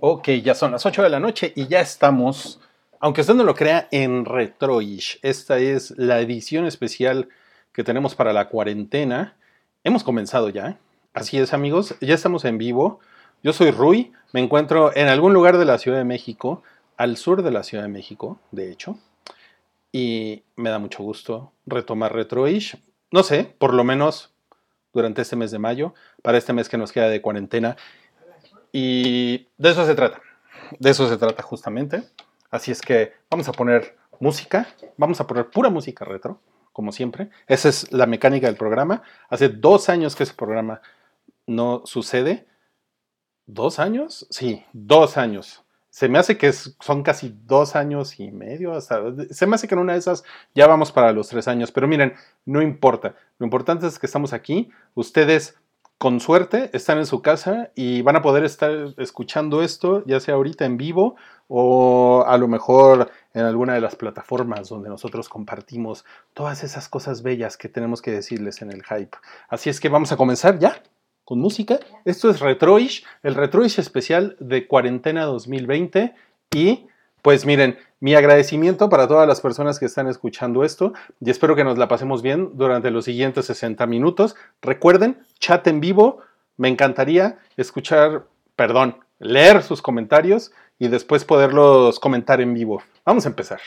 Ok, ya son las 8 de la noche y ya estamos, aunque usted no lo crea, en Retroish. Esta es la edición especial que tenemos para la cuarentena. Hemos comenzado ya. Así es, amigos, ya estamos en vivo. Yo soy Rui, me encuentro en algún lugar de la Ciudad de México, al sur de la Ciudad de México, de hecho. Y me da mucho gusto retomar Retroish. No sé, por lo menos durante este mes de mayo, para este mes que nos queda de cuarentena. Y de eso se trata. De eso se trata justamente. Así es que vamos a poner música, vamos a poner pura música retro, como siempre. Esa es la mecánica del programa. Hace dos años que ese programa no sucede. ¿Dos años? Sí, dos años. Se me hace que son casi dos años y medio. Se me hace que en una de esas ya vamos para los tres años. Pero miren, no importa. Lo importante es que estamos aquí. Ustedes con suerte están en su casa y van a poder estar escuchando esto, ya sea ahorita en vivo o a lo mejor en alguna de las plataformas donde nosotros compartimos todas esas cosas bellas que tenemos que decirles en el hype. Así es que vamos a comenzar ya con música. Esto es Retroish, el Retroish especial de Cuarentena 2020 y pues miren, mi agradecimiento para todas las personas que están escuchando esto y espero que nos la pasemos bien durante los siguientes 60 minutos. Recuerden, chat en vivo, me encantaría escuchar, perdón, leer sus comentarios y después poderlos comentar en vivo. Vamos a empezar.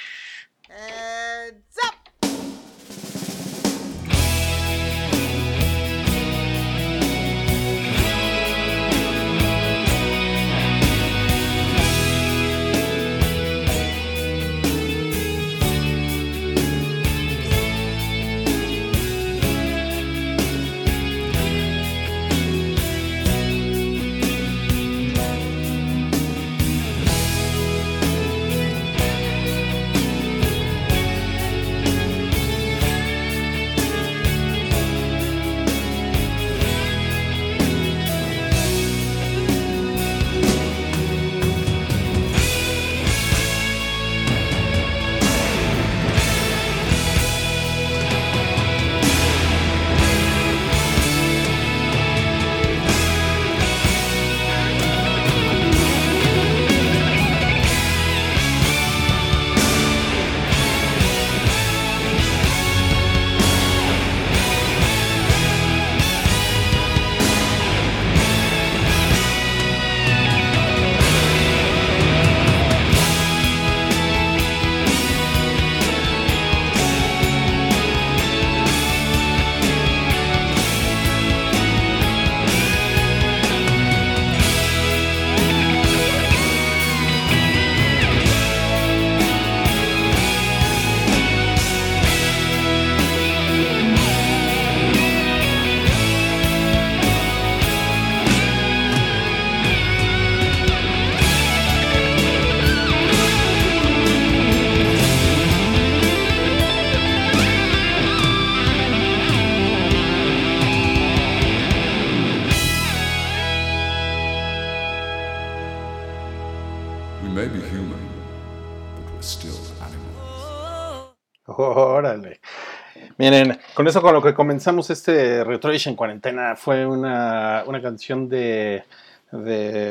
Miren, con eso con lo que comenzamos este Retroish en cuarentena fue una, canción de,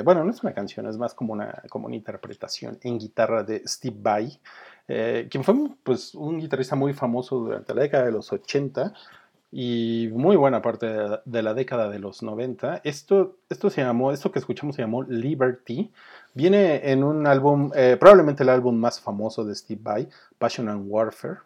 bueno, no es una canción, es más como una, como una interpretación en guitarra de Steve Vai, eh, quien fue pues, un guitarrista muy famoso durante la década de los 80 y muy buena parte de, la década de los 90. Esto, esto se llamó, esto que escuchamos se llamó Liberty. Viene en un álbum, eh, probablemente el álbum más famoso de Steve Vai, Passion and Warfare.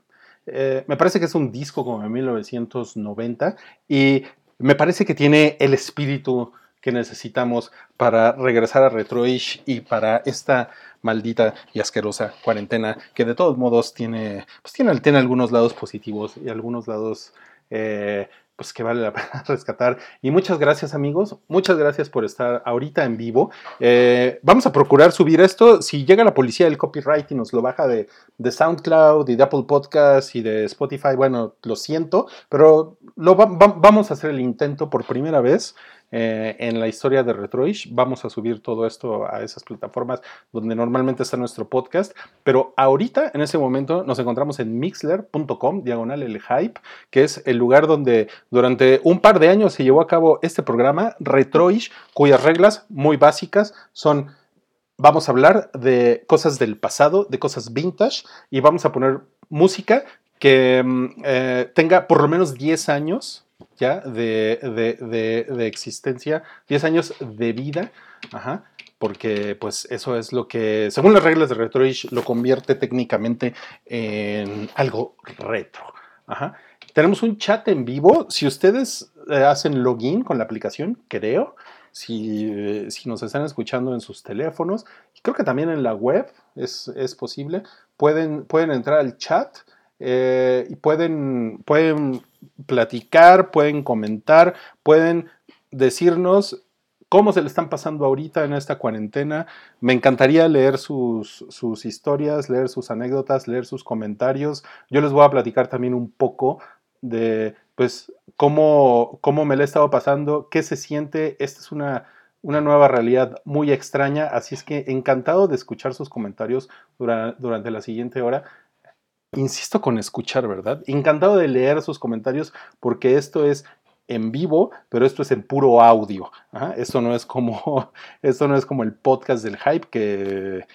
Eh, me parece que es un disco como de 1990 y me parece que tiene el espíritu que necesitamos para regresar a Retroish y para esta maldita y asquerosa cuarentena que de todos modos tiene, pues tiene, tiene algunos lados positivos y algunos lados eh, pues que vale la pena rescatar. Y muchas gracias amigos, muchas gracias por estar ahorita en vivo. Eh, vamos a procurar subir esto. Si llega la policía del copyright y nos lo baja de, de SoundCloud y de Apple Podcasts y de Spotify, bueno, lo siento, pero lo vamos a hacer el intento por primera vez eh, en la historia de Retroish. Vamos a subir todo esto a esas plataformas donde normalmente está nuestro podcast. Pero ahorita, en ese momento, nos encontramos en mixler.com, diagonal el hype, que es el lugar donde durante un par de años se llevó a cabo este programa, Retroish, cuyas reglas muy básicas son vamos a hablar de cosas del pasado, de cosas vintage y vamos a poner música que mm, eh, tenga por lo menos 10 años ya de, de, existencia, 10 años de vida, Ajá, porque pues eso es lo que, según las reglas de RetroIsh, lo convierte técnicamente en algo retro. Ajá. Tenemos un chat en vivo. Si ustedes eh, hacen login con la aplicación, creo, si, si, nos están escuchando en sus teléfonos, creo que también en la web es, es posible, pueden, pueden entrar al chat eh, y pueden, pueden platicar, pueden comentar, pueden decirnos cómo se le están pasando ahorita en esta cuarentena. Me encantaría leer sus, sus, historias, leer sus anécdotas, leer sus comentarios. Yo les voy a platicar también un poco de, pues, cómo, cómo me le he estado pasando, qué se siente. Esta es una, una nueva realidad muy extraña, así es que encantado de escuchar sus comentarios durante la siguiente hora. Insisto con escuchar, ¿verdad? Encantado de leer sus comentarios porque esto es en vivo, pero esto es en puro audio. Esto, no es como, esto no es como el podcast del hype que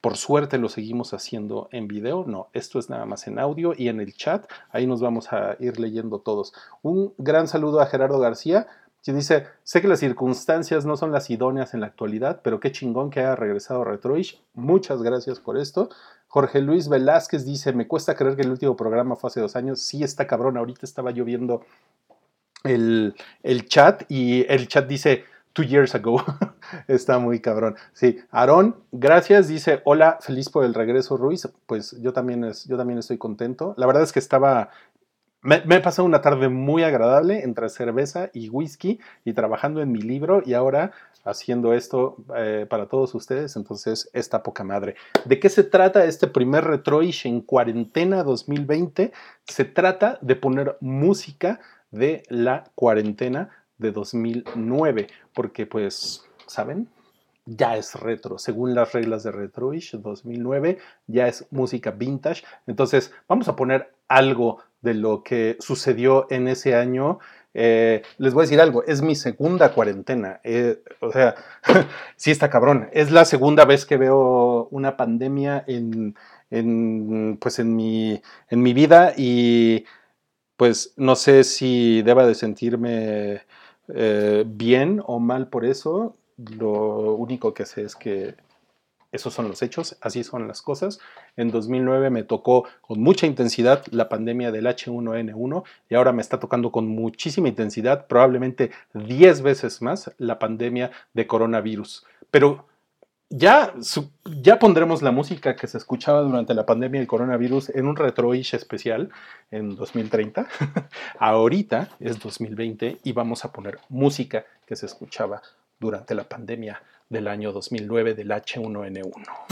por suerte lo seguimos haciendo en video. No, esto es nada más en audio y en el chat. Ahí nos vamos a ir leyendo todos. Un gran saludo a Gerardo García. Quien dice, sé que las circunstancias no son las idóneas en la actualidad, pero qué chingón que haya regresado Retroish. Muchas gracias por esto. Jorge Luis Velázquez dice, me cuesta creer que el último programa fue hace dos años. Sí, está cabrón. Ahorita estaba yo viendo el, chat y el chat dice two years ago. Está muy cabrón. Sí, Aarón, gracias. Dice, hola, feliz por el regreso, Ruiz. Pues yo también, es, yo también estoy contento. La verdad es que estaba... Me, he pasado una tarde muy agradable entre cerveza y whisky y trabajando en mi libro y ahora haciendo esto eh, para todos ustedes. Entonces, esta poca madre. ¿De qué se trata este primer Retroish en cuarentena 2020? Se trata de poner música de la cuarentena de 2009, porque pues, ¿saben? Ya es retro, según las reglas de Retroish 2009, ya es música vintage. Entonces, vamos a poner algo de lo que sucedió en ese año. Eh, les voy a decir algo, es mi segunda cuarentena. Eh, o sea, sí está cabrón. Es la segunda vez que veo una pandemia en, pues en, mi, en mi vida y pues no sé si deba de sentirme eh, bien o mal por eso. Lo único que sé es que esos son los hechos, así son las cosas. En 2009 me tocó con mucha intensidad la pandemia del H1N1 y ahora me está tocando con muchísima intensidad, probablemente 10 veces más, la pandemia de coronavirus. Pero ya, ya pondremos la música que se escuchaba durante la pandemia del coronavirus en un retroish especial en 2030. Ahorita es 2020 y vamos a poner música que se escuchaba durante la pandemia del año 2009 del H1N1.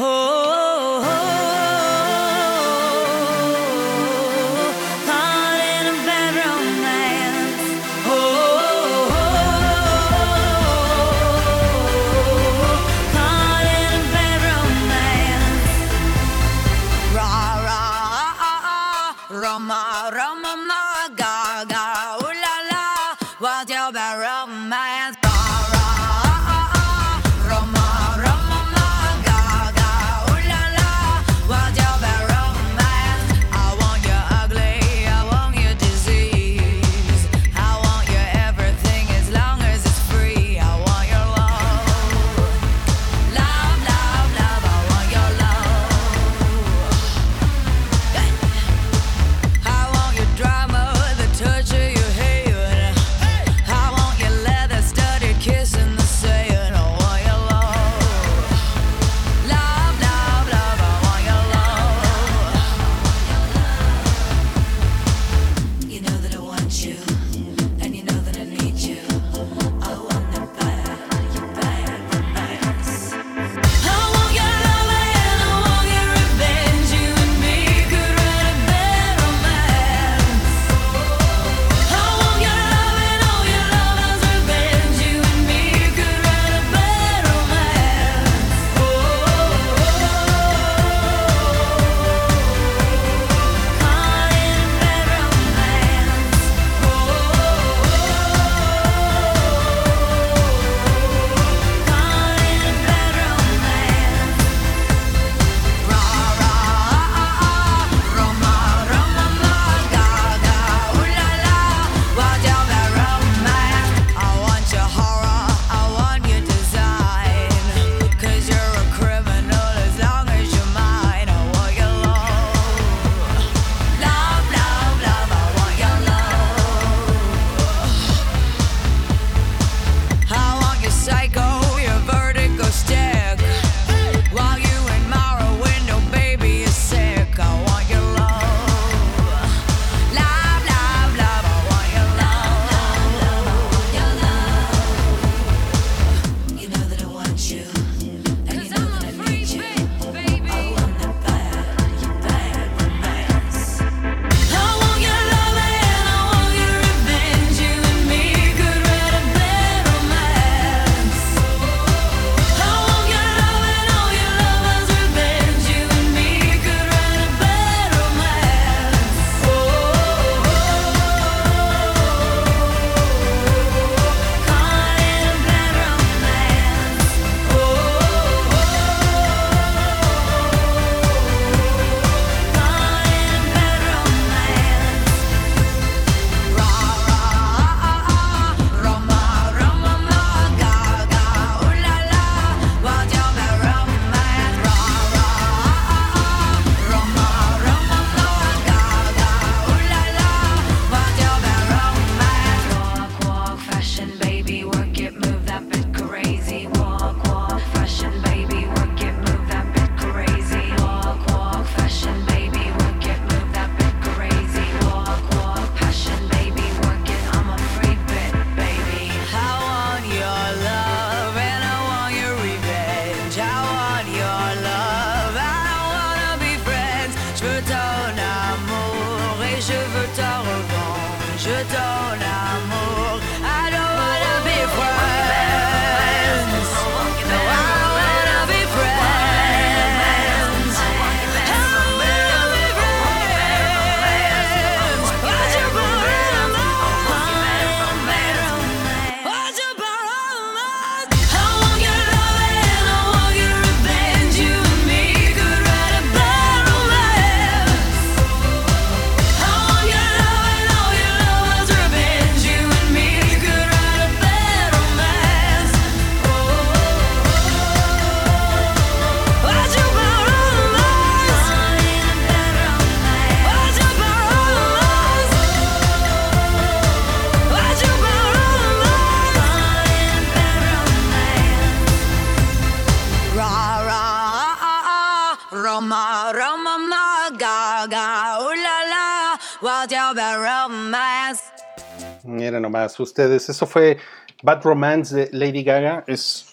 Mira nomás, ustedes, eso fue Bad Romance de Lady Gaga. Es,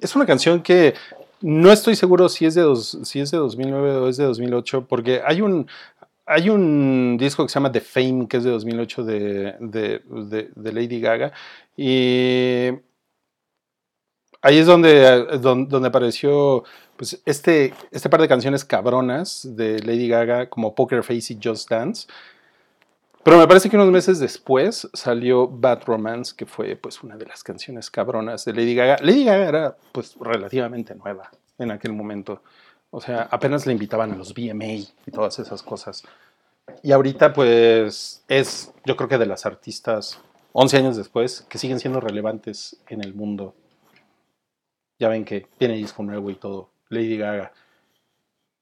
es una canción que no estoy seguro si es, de dos, si es de 2009 o es de 2008, porque hay un, hay un disco que se llama The Fame, que es de 2008 de, de, de Lady Gaga, y ahí es donde, donde, apareció pues, este, este par de canciones cabronas de Lady Gaga como Poker Face y Just Dance. Pero me parece que unos meses después salió Bad Romance, que fue pues una de las canciones cabronas de Lady Gaga. Lady Gaga era pues relativamente nueva en aquel momento. O sea, apenas le invitaban a los VMA y todas esas cosas. Y ahorita pues es, yo creo que de las artistas, 11 años después, que siguen siendo relevantes en el mundo ya ven que tiene disco nuevo y todo. Lady Gaga.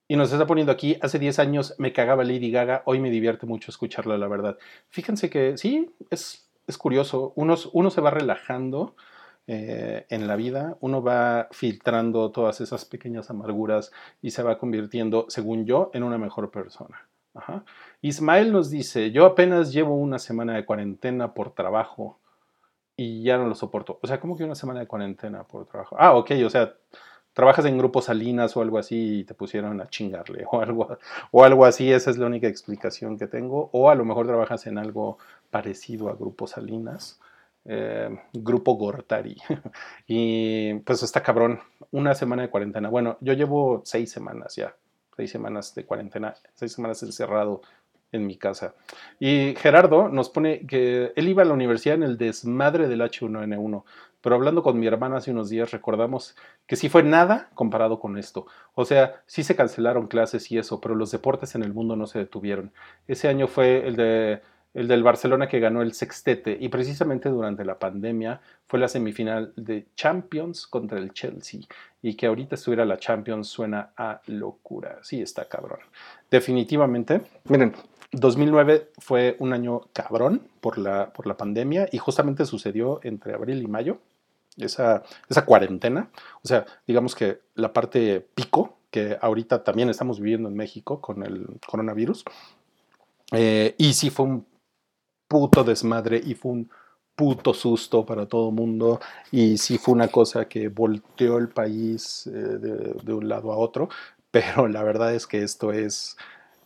Y nos está poniendo aquí, hace 10 años me cagaba Lady Gaga, hoy me divierte mucho escucharla, la verdad. Fíjense que sí, es, es curioso, uno, uno, se va relajando eh, en la vida, uno va filtrando todas esas pequeñas amarguras y se va convirtiendo, según yo, en una mejor persona. Ismael nos dice, yo apenas llevo una semana de cuarentena por trabajo y ya no lo soporto. O sea, como que una semana de cuarentena por trabajo. Ah, ok, o sea, trabajas en grupos Salinas o algo así y te pusieron a chingarle o algo, o algo así, esa es la única explicación que tengo. O a lo mejor trabajas en algo parecido a Grupo Salinas, eh, Grupo Gortari. y pues está cabrón, una semana de cuarentena. Bueno, yo llevo seis semanas ya, seis semanas de cuarentena, seis semanas encerrado en mi casa. Y Gerardo nos pone que él iba a la universidad en el desmadre del H1N1, pero hablando con mi hermana hace unos días recordamos que sí fue nada comparado con esto. O sea, sí se cancelaron clases y eso, pero los deportes en el mundo no se detuvieron. Ese año fue el de el del Barcelona que ganó el sextete y precisamente durante la pandemia fue la semifinal de Champions contra el Chelsea y que ahorita estuviera la Champions suena a locura. Sí, está cabrón. Definitivamente. Miren, 2009 fue un año cabrón por la, por la pandemia y justamente sucedió entre abril y mayo, esa, esa cuarentena. O sea, digamos que la parte pico, que ahorita también estamos viviendo en México con el coronavirus. Eh, y sí fue un puto desmadre y fue un puto susto para todo el mundo y sí fue una cosa que volteó el país eh, de, de, un lado a otro, pero la verdad es que esto es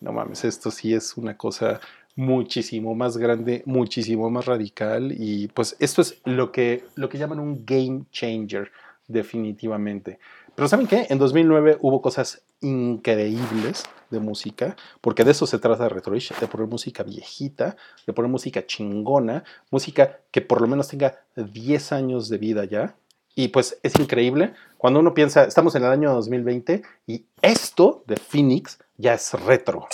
no mames, esto sí es una cosa muchísimo más grande, muchísimo más radical y pues esto es lo que, lo que llaman un game changer definitivamente. Pero ¿saben qué? En 2009 hubo cosas increíbles de música, porque de eso se trata Retroish, de poner música viejita, de poner música chingona, música que por lo menos tenga 10 años de vida ya. Y pues es increíble cuando uno piensa, estamos en el año 2020 y esto de Phoenix ya es retro.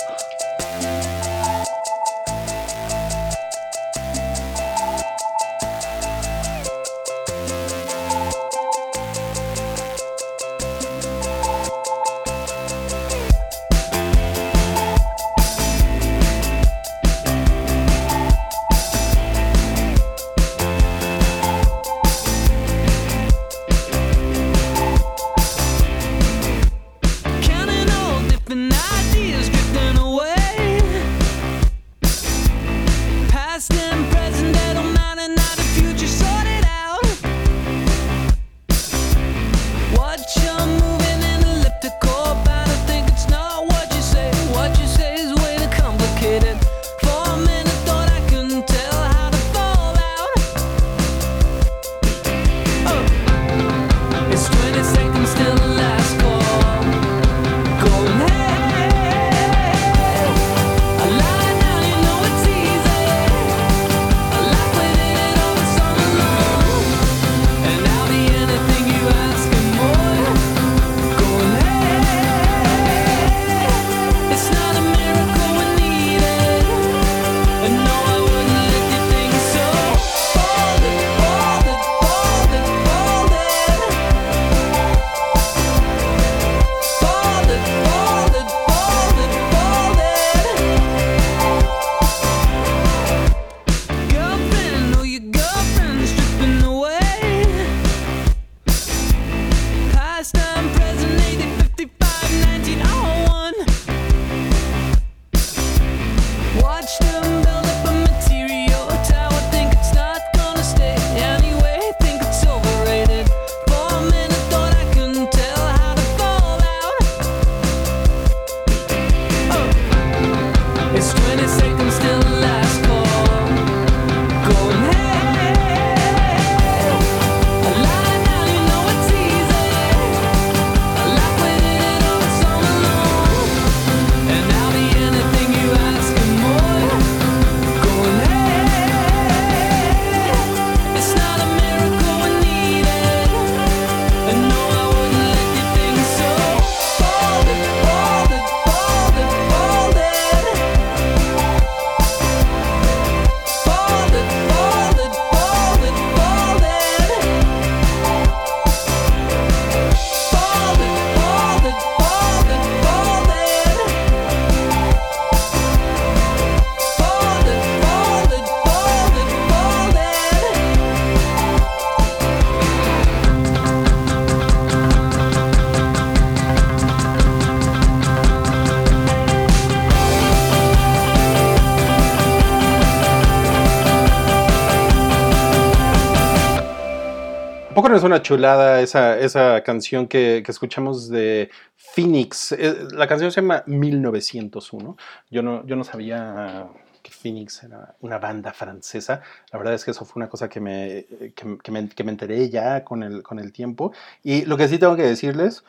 Una chulada esa, esa canción que, que escuchamos de Phoenix? Eh, la canción se llama 1901. Yo no, yo no sabía que Phoenix era una banda francesa. La verdad es que eso fue una cosa que me, que, me, que me, enteré ya con el, con el tiempo. Y lo que sí tengo que decirles,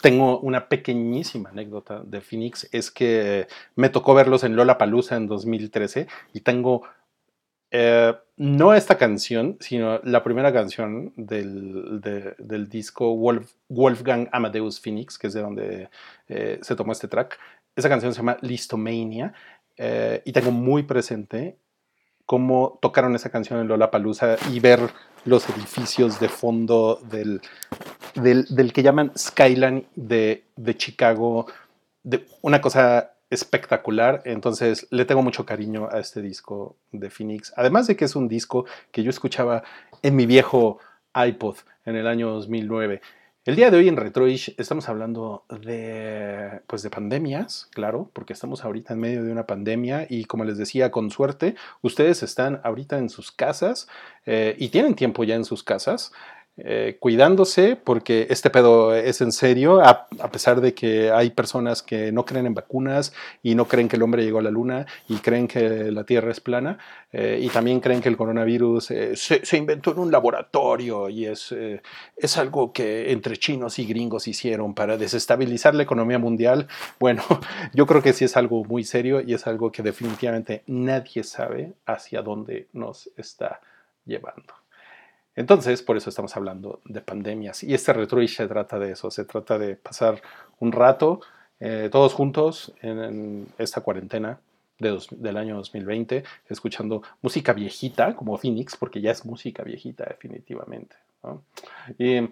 tengo una pequeñísima anécdota de Phoenix, es que me tocó verlos en Lola Palusa en 2013 y tengo eh, no esta canción, sino la primera canción del, del disco Wolfgang Amadeus Phoenix, que es de donde eh, se tomó este track. Esa canción se llama Listomania eh, y tengo muy presente cómo tocaron esa canción en Lollapalooza y ver los edificios de fondo del, del, que llaman Skyline de, de Chicago, de una cosa espectacular. Entonces le tengo mucho cariño a este disco de Phoenix. Además de que es un disco que yo escuchaba en mi viejo iPod en el año 2009. El día de hoy en Retroish estamos hablando de, pues de pandemias, claro, porque estamos ahorita en medio de una pandemia y como les decía, con suerte, ustedes están ahorita en sus casas eh, y tienen tiempo ya en sus casas. Eh, cuidándose porque este pedo es en serio, a, pesar de que hay personas que no creen en vacunas y no creen que el hombre llegó a la luna y creen que la Tierra es plana eh, y también creen que el coronavirus eh, se, inventó en un laboratorio y es, es algo que entre chinos y gringos hicieron para desestabilizar la economía mundial. Bueno, yo creo que sí es algo muy serio y es algo que definitivamente nadie sabe hacia dónde nos está llevando. Entonces, por eso estamos hablando de pandemias. Y este retroish se trata de eso, se trata de pasar un rato eh, todos juntos en, esta cuarentena del año 2020, escuchando música viejita, como Phoenix, porque ya es música viejita definitivamente. Y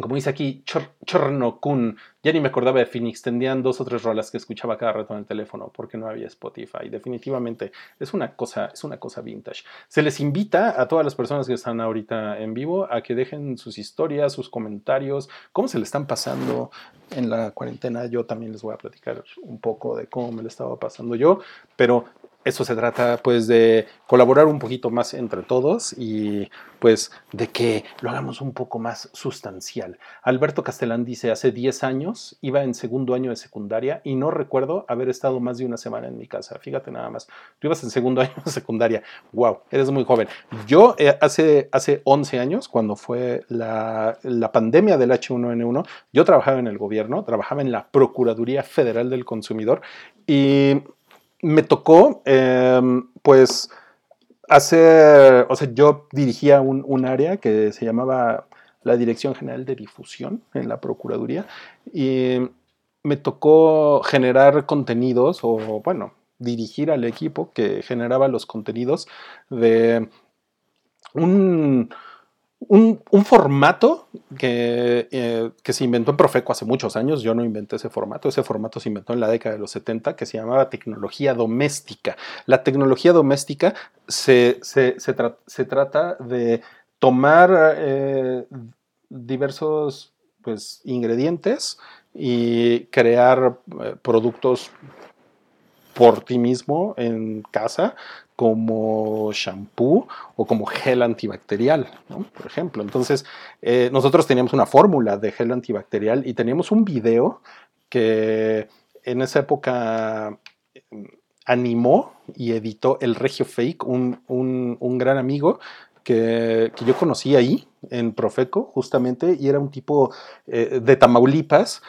como dice aquí, Chorno-kun, ya ni me acordaba de Phoenix, tendrían dos o tres rolas que escuchaba cada rato en el teléfono porque no había Spotify. Definitivamente es una cosa, es una cosa vintage. Se les invita a todas las personas que están ahorita en vivo a que dejen sus historias, sus comentarios, cómo se le están pasando en la cuarentena. Yo también les voy a platicar un poco de cómo me lo estaba pasando yo, pero eso se trata pues de colaborar un poquito más entre todos y pues de que lo hagamos un poco más sustancial. Alberto Castellán dice, hace 10 años iba en segundo año de secundaria y no recuerdo haber estado más de una semana en mi casa. Fíjate nada más, tú ibas en segundo año de secundaria. Wow, eres muy joven. Yo eh, hace, hace 11 años, cuando fue la, la pandemia del H1N1, yo trabajaba en el gobierno, trabajaba en la Procuraduría Federal del Consumidor y me tocó, em, pues, hacer, o sea, yo dirigía un, área que se llamaba la Dirección General de Difusión en la Procuraduría y me tocó generar contenidos o, bueno, dirigir al equipo que generaba los contenidos de un, un, formato eh, que, se inventó en Profeco hace muchos años, yo no inventé ese formato, ese formato se inventó en la década de los 70 que se llamaba tecnología doméstica. La tecnología doméstica se, trata de tomar eh, diversos pues, ingredientes y crear eh, productos por ti mismo en casa como shampoo o como gel antibacterial, por ejemplo. Entonces, eh, nosotros teníamos una fórmula de gel antibacterial y teníamos un video que en esa época mm, animó y editó el Regio Fake, un, gran amigo que, yo conocí ahí en Profeco, justamente, y era un tipo eh, de Tamaulipas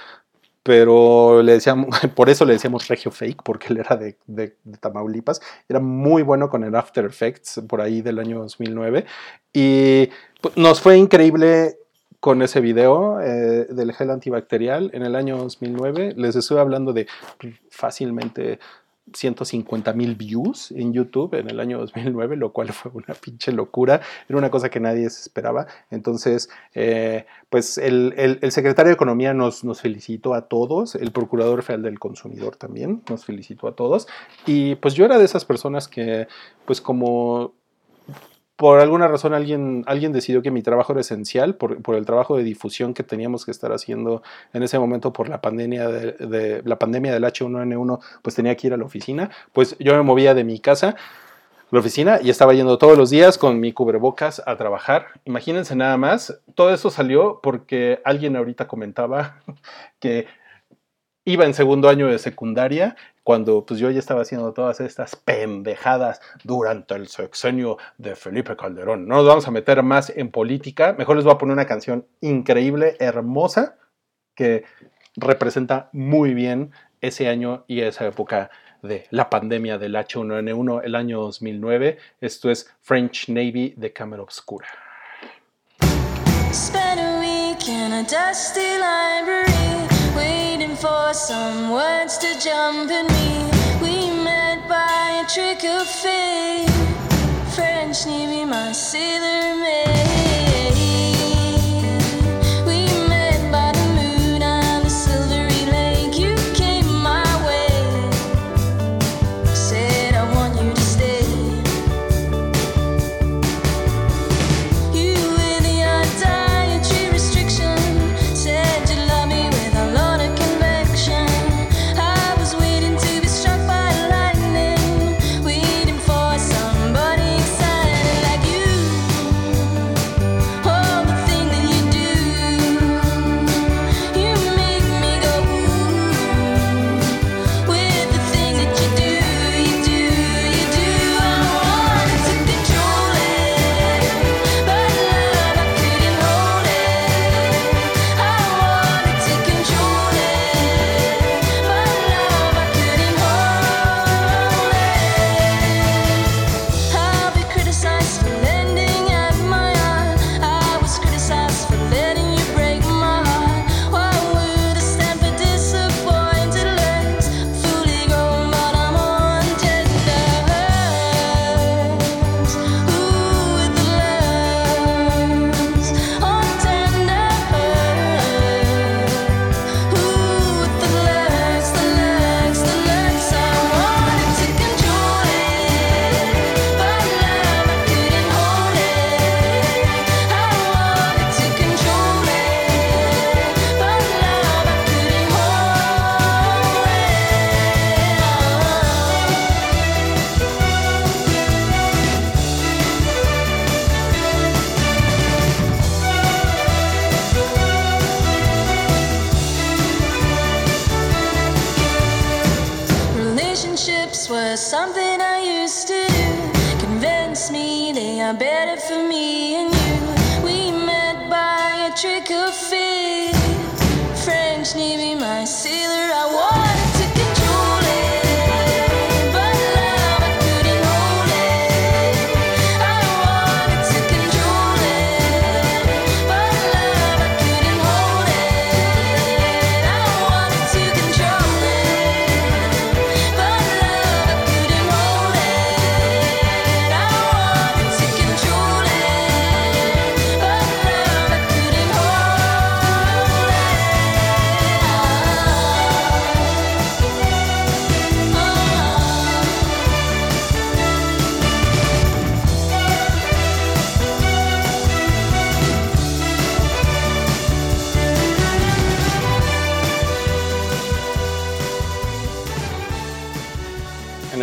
pero le decíamos, por eso le decíamos Regio Fake, porque él era de, Tamaulipas, era muy bueno con el After Effects por ahí del año 2009 y pues, nos fue increíble con ese video eh, del gel antibacterial en el año 2009. Les estoy hablando de fácilmente 150 mil views en YouTube en el año 2009, lo cual fue una pinche locura, era una cosa que nadie se esperaba. Entonces, eh, pues el, secretario de Economía nos, nos felicitó a todos, el Procurador Federal del Consumidor también nos felicitó a todos, y pues yo era de esas personas que, pues como por alguna razón alguien, alguien decidió que mi trabajo era esencial por, por, el trabajo de difusión que teníamos que estar haciendo en ese momento por la pandemia, de, la pandemia del H1N1, pues tenía que ir a la oficina, pues yo me movía de mi casa la oficina y estaba yendo todos los días con mi cubrebocas a trabajar. Imagínense nada más, todo eso salió porque alguien ahorita comentaba que iba en segundo año de secundaria cuando pues yo ya estaba haciendo todas estas pendejadas durante el sexenio de Felipe Calderón. No nos vamos a meter más en política, mejor les voy a poner una canción increíble, hermosa, que representa muy bien ese año y esa época de la pandemia del H1N1, el año 2009. Esto es French Navy de Cámara Obscura. Spent a week in a dusty library, for some words to jump in me. We met by a trick of fate. French Navy, my sailor mate.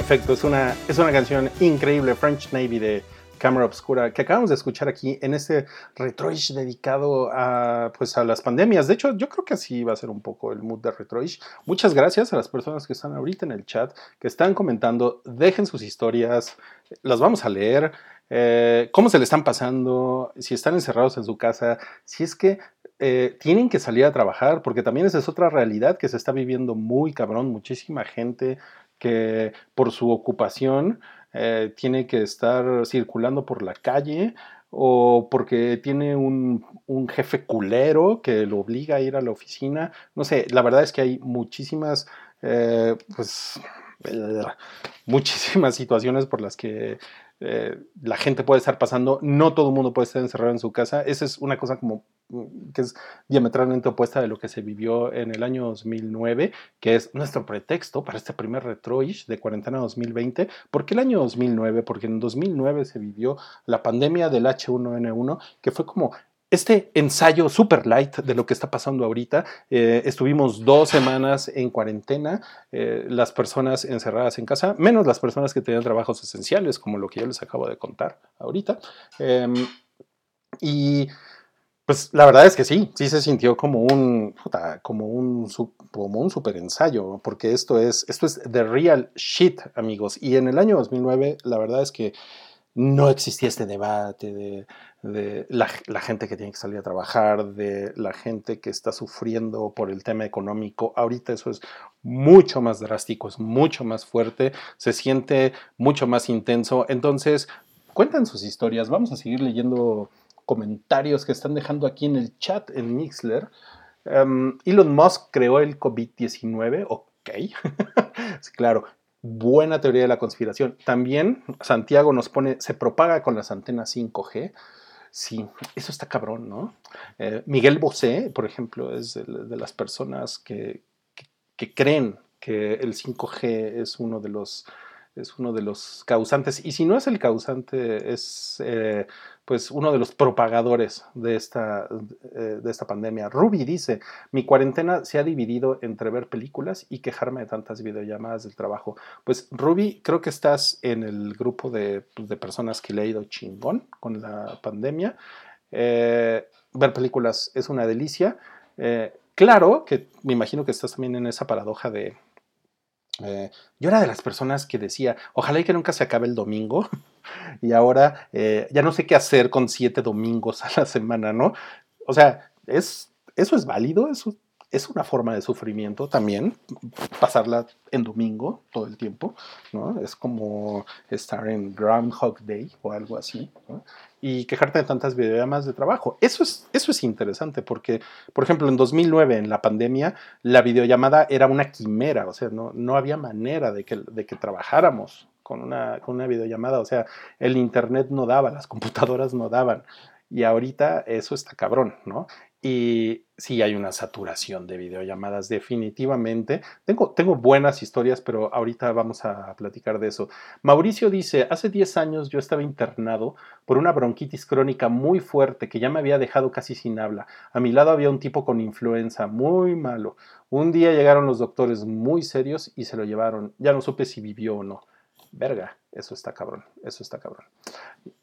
Perfecto, es una, es una canción increíble, French Navy de Cámara Obscura, que acabamos de escuchar aquí en este Retroish dedicado a, pues, a las pandemias. De hecho, yo creo que así va a ser un poco el mood de Retroish. Muchas gracias a las personas que están ahorita en el chat, que están comentando, dejen sus historias, las vamos a leer. Eh, cómo se le están pasando, si están encerrados en su casa, si es que eh, tienen que salir a trabajar, porque también esa es otra realidad que se está viviendo muy cabrón, muchísima gente que por su ocupación eh, tiene que estar circulando por la calle o porque tiene un, jefe culero que lo obliga a ir a la oficina. No sé, la verdad es que hay muchísimas, eh, pues, muchísimas situaciones por las que eh, la gente puede estar pasando. No todo el mundo puede estar encerrado en su casa. Esa es una cosa como Mm, que es diametralmente opuesta de lo que se vivió en el año 2009, que es nuestro pretexto para este primer retroish de cuarentena 2020. ¿Por qué el año 2009? Porque en 2009 se vivió la pandemia del H1N1, que fue como este ensayo super light de lo que está pasando ahorita. Eh, estuvimos dos semanas en cuarentena, eh, las personas encerradas en casa, menos las personas que tenían trabajos esenciales, como lo que yo les acabo de contar ahorita. Em, y pues la verdad es que sí, sí se sintió como un, como un, como un super ensayo, porque esto es, esto es the real shit, amigos. Y en el año 2009, la verdad es que no existía este debate de, de la, gente que tiene que salir a trabajar, de la gente que está sufriendo por el tema económico. Ahorita eso es mucho más drástico, es mucho más fuerte, se siente mucho más intenso. Entonces, cuentan sus historias. Vamos a seguir leyendo comentarios que están dejando aquí en el chat en Mixler. Um, Elon Musk creó el COVID-19, ok, claro, buena teoría de la conspiración. También Santiago nos pone, se propaga con las antenas 5G. Sí, eso está cabrón, ¿no? Eh, Miguel Bosé, por ejemplo, es de, las personas que, que, creen que el 5G es uno de los es uno de los causantes. Y si no es el causante, es eh, pues uno de los propagadores de esta, eh, de esta pandemia. Ruby dice, mi cuarentena se ha dividido entre ver películas y quejarme de tantas videollamadas del trabajo. Pues Ruby, creo que estás en el grupo de, pues, de personas que le ha ido chingón con la pandemia. Eh, ver películas es una delicia. claro que me imagino que estás también en esa paradoja de eh, yo era de las personas que decía, ojalá y que nunca se acabe el domingo. y ahora eh, ya no sé qué hacer con siete domingos a la semana, ¿no? O sea, es, eso es válido, eso es una forma de sufrimiento también, pasarla en domingo todo el tiempo, ¿no? Es como estar en Groundhog Day o algo así, ¿no? Y quejarte de tantas videollamadas de trabajo. Eso es, eso es interesante porque, por ejemplo, en 2009, en la pandemia, la videollamada era una quimera, o sea, no, no había manera de que, de que trabajáramos con una, con una videollamada, o sea, el Internet no daba, las computadoras no daban. Y ahorita eso está cabrón, ¿no? Y sí hay una saturación de videollamadas, definitivamente. Tengo, tengo buenas historias, pero ahorita vamos a platicar de eso. Mauricio dice, hace 10 años yo estaba internado por una bronquitis crónica muy fuerte que ya me había dejado casi sin habla. A mi lado había un tipo con influenza, muy malo. Un día llegaron los doctores muy serios y se lo llevaron. Ya no supe si vivió o no. Verga, eso está cabrón, eso está cabrón.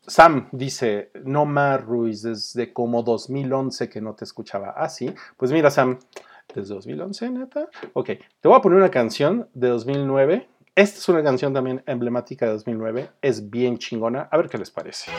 Sam dice, no más Ruiz, desde como 2011 que no te escuchaba. Ah. Pues mira, Sam, desde 2011, neta. Ok, te voy a poner una canción de 2009. Esta es una canción también emblemática de 2009. Es bien chingona. A ver qué les parece.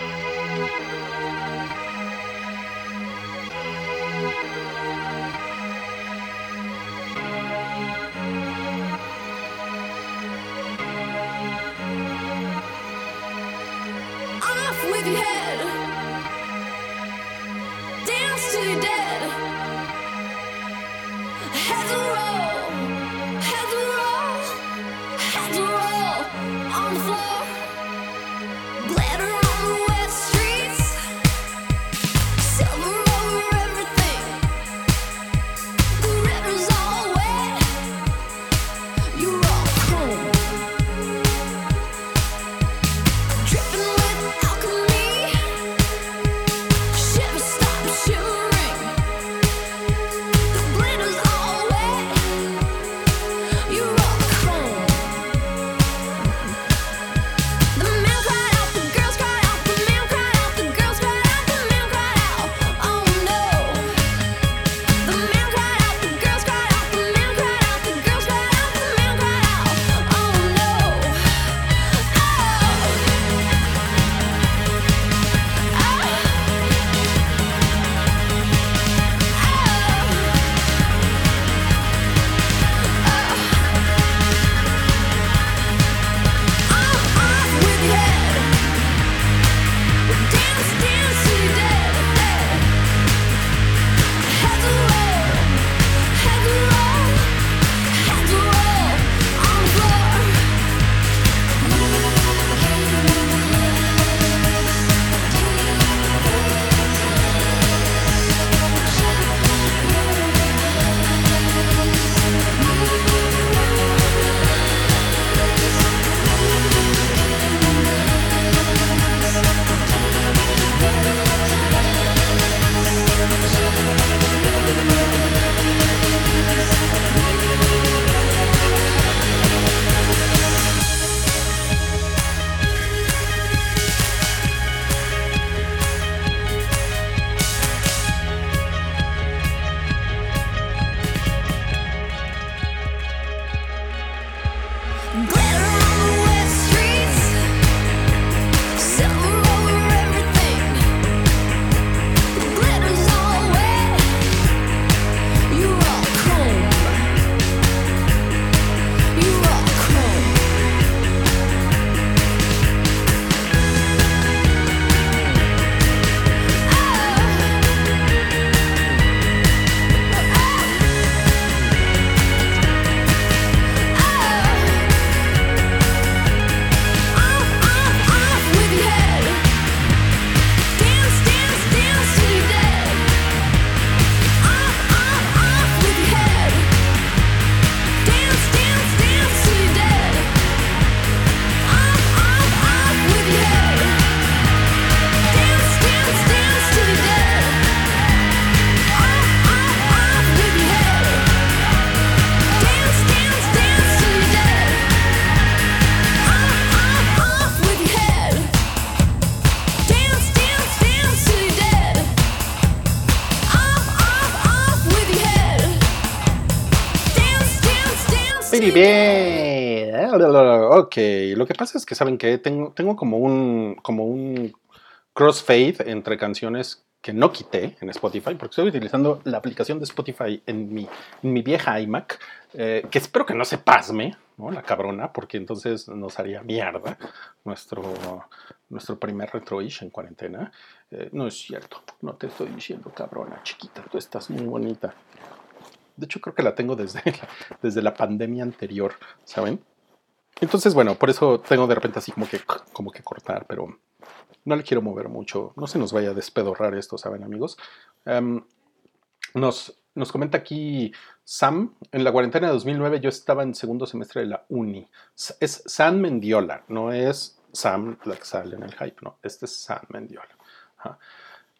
Ok, lo que pasa es que saben que tengo, tengo como un como un crossfade entre canciones que no quité en Spotify, porque estoy utilizando la aplicación de Spotify en mi, en mi vieja iMac, eh, que espero que no se pasme, ¿no? La cabrona, porque entonces nos haría mierda nuestro, nuestro primer retroish en cuarentena. Eh, no es cierto, no te estoy diciendo cabrona, chiquita, tú estás muy bonita. De hecho, creo que la tengo desde la, desde la pandemia anterior, ¿saben? Entonces, bueno, por eso tengo de repente así como que, como que cortar, pero no le quiero mover mucho. No se nos vaya a despedorrar esto, ¿saben, amigos? Em, nos, nos comenta aquí Sam, en la cuarentena de 2009 yo estaba en segundo semestre de la uni. Es Sam Mendiola, no es Sam la que sale en el hype, no, este es Sam Mendiola.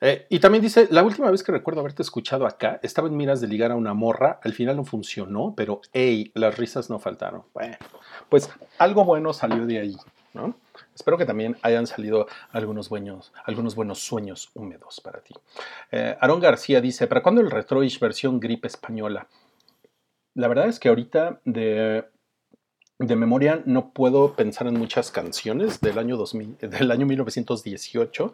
Eh, y también dice, la última vez que recuerdo haberte escuchado acá, estaba en miras de ligar a una morra, al final no funcionó, pero hey, las risas no faltaron. Bueno, pues algo bueno salió de ahí, ¿no? Espero que también hayan salido algunos buenos, algunos buenos sueños húmedos para ti. Eh, Aaron García dice, ¿para cuándo el Retroish versión gripe española? La verdad es que ahorita de de memoria no puedo pensar en muchas canciones del año, 2000, del año 1918,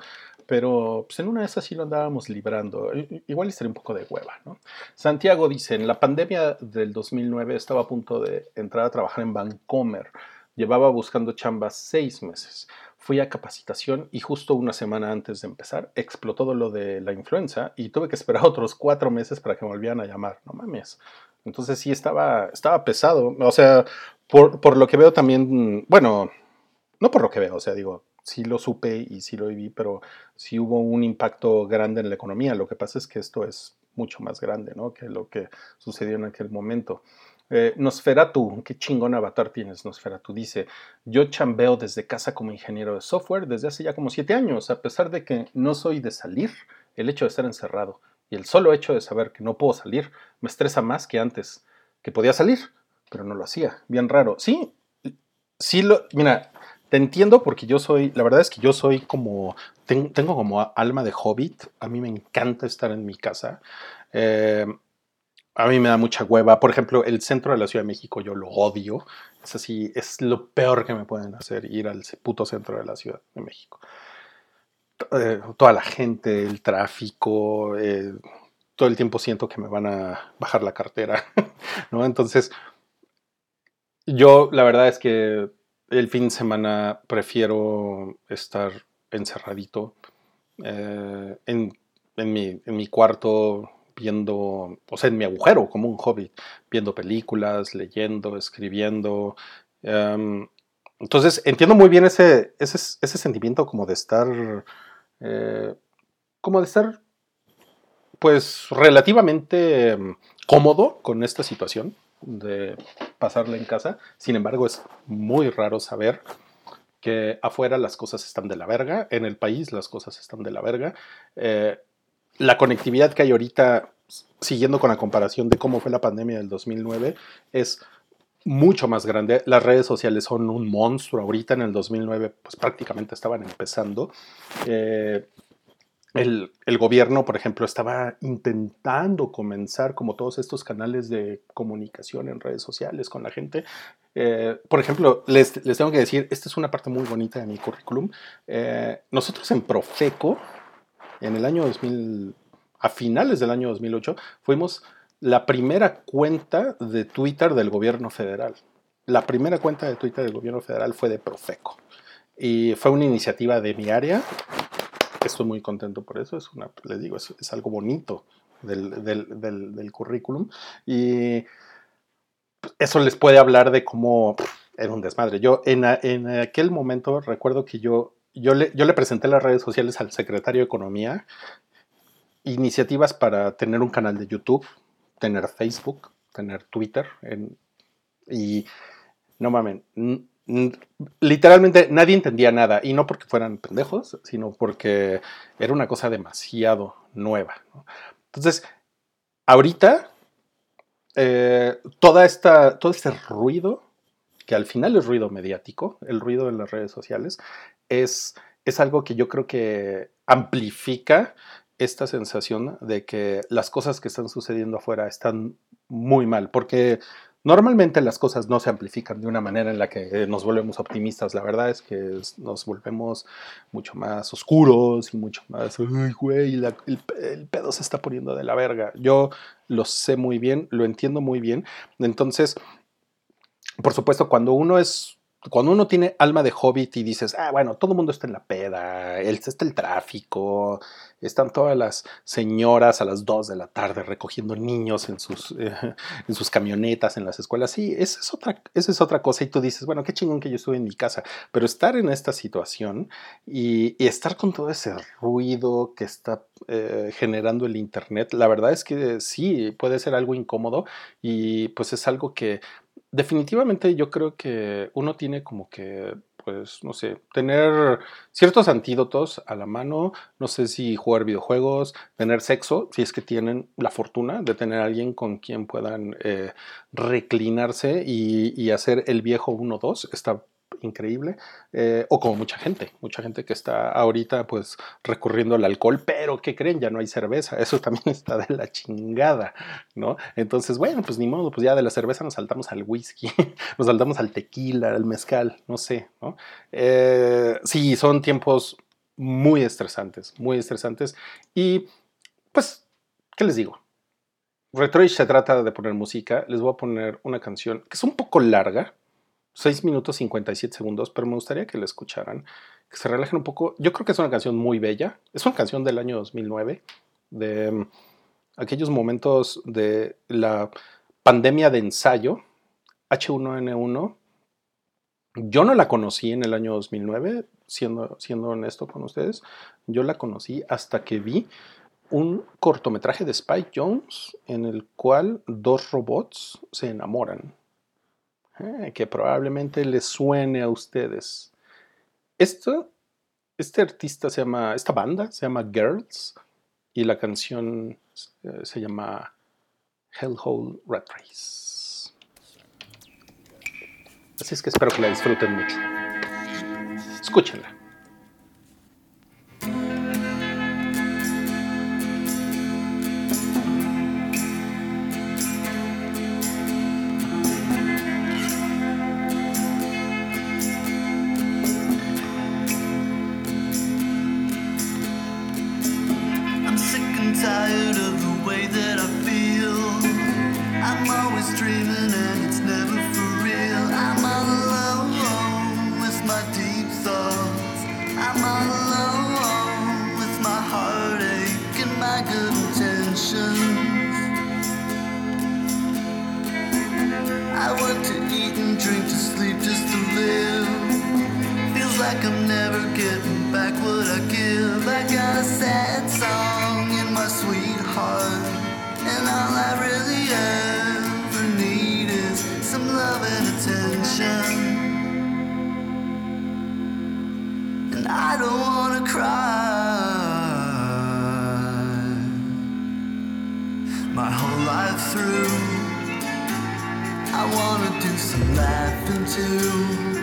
pero pues en una de esas sí lo andábamos librando. Igual estaría un poco de hueva, ¿no? Santiago dice, en la pandemia del 2009 estaba a punto de entrar a trabajar en Vancomer. Llevaba buscando chambas seis meses. Fui a capacitación y justo una semana antes de empezar explotó lo de la influenza y tuve que esperar otros cuatro meses para que me volvieran a llamar. No mames. Entonces sí estaba, estaba pesado. O sea, por, lo que veo también, bueno, no por lo que veo, o sea, digo, sí lo supe y sí lo viví, pero sí hubo un impacto grande en la economía. Lo que pasa es que esto es mucho más grande, ¿no? Que lo que sucedió en aquel momento. Eh, Nosferatu, qué chingón avatar tienes, Nosferatu. Dice, yo chambeo desde casa como ingeniero de software desde hace ya como siete años, a pesar de que no soy de salir, el hecho de estar encerrado y el solo hecho de saber que no puedo salir me estresa más que antes, que podía salir pero no lo hacía. Bien raro. Sí, sí lo. Mira, te entiendo porque yo soy. La verdad es que yo soy como. tengo como alma de hobbit. A mí me encanta estar en mi casa. Eh, a mí me da mucha hueva. Por ejemplo, el centro de la Ciudad de México yo lo odio. Es así, es lo peor que me pueden hacer ir al puto centro de la Ciudad de México. Eh, toda la gente, el tráfico, eh, todo el tiempo siento que me van a bajar la cartera, ¿no? Entonces, yo, la verdad es que el fin de semana prefiero estar encerradito eh, en, mi, cuarto viendo, o sea, en mi agujero, como un hobby, viendo películas, leyendo, escribiendo. Em, entonces, entiendo muy bien ese, ese, sentimiento como de estar, eh, como de estar, pues, relativamente em, cómodo con esta situación de pasarla en casa. Sin embargo, es muy raro saber que afuera las cosas están de la verga, en el país las cosas están de la verga. Eh, la conectividad que hay ahorita, siguiendo con la comparación de cómo fue la pandemia del 2009, es mucho más grande. Las redes sociales son un monstruo. Ahorita en el 2009, pues prácticamente estaban empezando. Eh, el, gobierno, por ejemplo, estaba intentando comenzar como todos estos canales de comunicación en redes sociales con la gente. Eh, por ejemplo, les, tengo que decir, esta es una parte muy bonita de mi currículum. Eh, nosotros en Profeco, en el año 2000, a finales del año 2008, fuimos la primera cuenta de Twitter del gobierno federal. La primera cuenta de Twitter del gobierno federal fue de Profeco. Y fue una iniciativa de mi área estoy muy contento por eso, es una, les digo, es, algo bonito del, currículum y eso les puede hablar de cómo era un desmadre. Yo en, aquel momento recuerdo que yo, yo, le, yo le presenté las redes sociales al secretario de Economía iniciativas para tener un canal de YouTube, tener Facebook, tener Twitter y no mames, literalmente nadie entendía nada, y no porque fueran pendejos, sino porque era una cosa demasiado nueva. Entonces, ahorita, eh, toda esta, todo este ruido, que al final es ruido mediático, el ruido en las redes sociales, es, es algo que yo creo que amplifica esta sensación de que las cosas que están sucediendo afuera están muy mal, porque Normalmente las cosas no se amplifican de una manera en la que nos volvemos optimistas. La verdad es que nos volvemos mucho más oscuros y mucho más, ay, güey, el, el, pedo se está poniendo de la verga. Yo lo sé muy bien, lo entiendo muy bien. Entonces, por supuesto, cuando uno es cuando uno tiene alma de hobbit y dices, ah, bueno, todo el mundo está en la peda, está el tráfico, están todas las señoras a las 2 de la tarde recogiendo niños en sus, eh, en sus camionetas, en las escuelas. Sí, esa es, otra, esa es otra cosa. Y tú dices, bueno, qué chingón que yo estuve en mi casa. Pero estar en esta situación y, estar con todo ese ruido que está eh, generando el Internet, la verdad es que sí, puede ser algo incómodo y pues es algo que definitivamente yo creo que uno tiene como que, pues, no sé, tener ciertos antídotos a la mano, no sé si jugar videojuegos, tener sexo, si es que tienen la fortuna de tener alguien con quien puedan eh, reclinarse y, y, hacer el viejo 1-2, está increíble, eh, o como mucha gente, mucha gente que está ahorita pues recurriendo al alcohol, pero ¿qué creen? Ya no hay cerveza, eso también está de la chingada, ¿no? Entonces, bueno, pues ni modo, pues ya de la cerveza nos saltamos al whisky, nos saltamos al tequila, al mezcal, no sé, ¿no? Eh, sí, son tiempos muy estresantes, muy estresantes y pues, ¿qué les digo? Retroish se trata de poner música, les voy a poner una canción que es un poco larga, 6 minutos 57 segundos, pero me gustaría que la escucharan, que se relajen un poco. Yo creo que es una canción muy bella. Es una canción del año 2009, de mm, aquellos momentos de la pandemia de ensayo, H1N1. Yo no la conocí en el año 2009, siendo, siendo honesto con ustedes. Yo la conocí hasta que vi un cortometraje de Spike Jones en el cual dos robots se enamoran que probablemente les suene a ustedes. Esto, este artista se llama, esta banda se llama Girls y la canción eh, se llama Hellhole Rat Race. Así es que espero que la disfruten mucho. Escúchenla. eat and drink to sleep just to live. Feels like I'm never getting back what I give. I got a sad song in my sweetheart, and all I really ever need is some love and attention. And I don't wanna cry my whole life through. I wanna do some laughing too.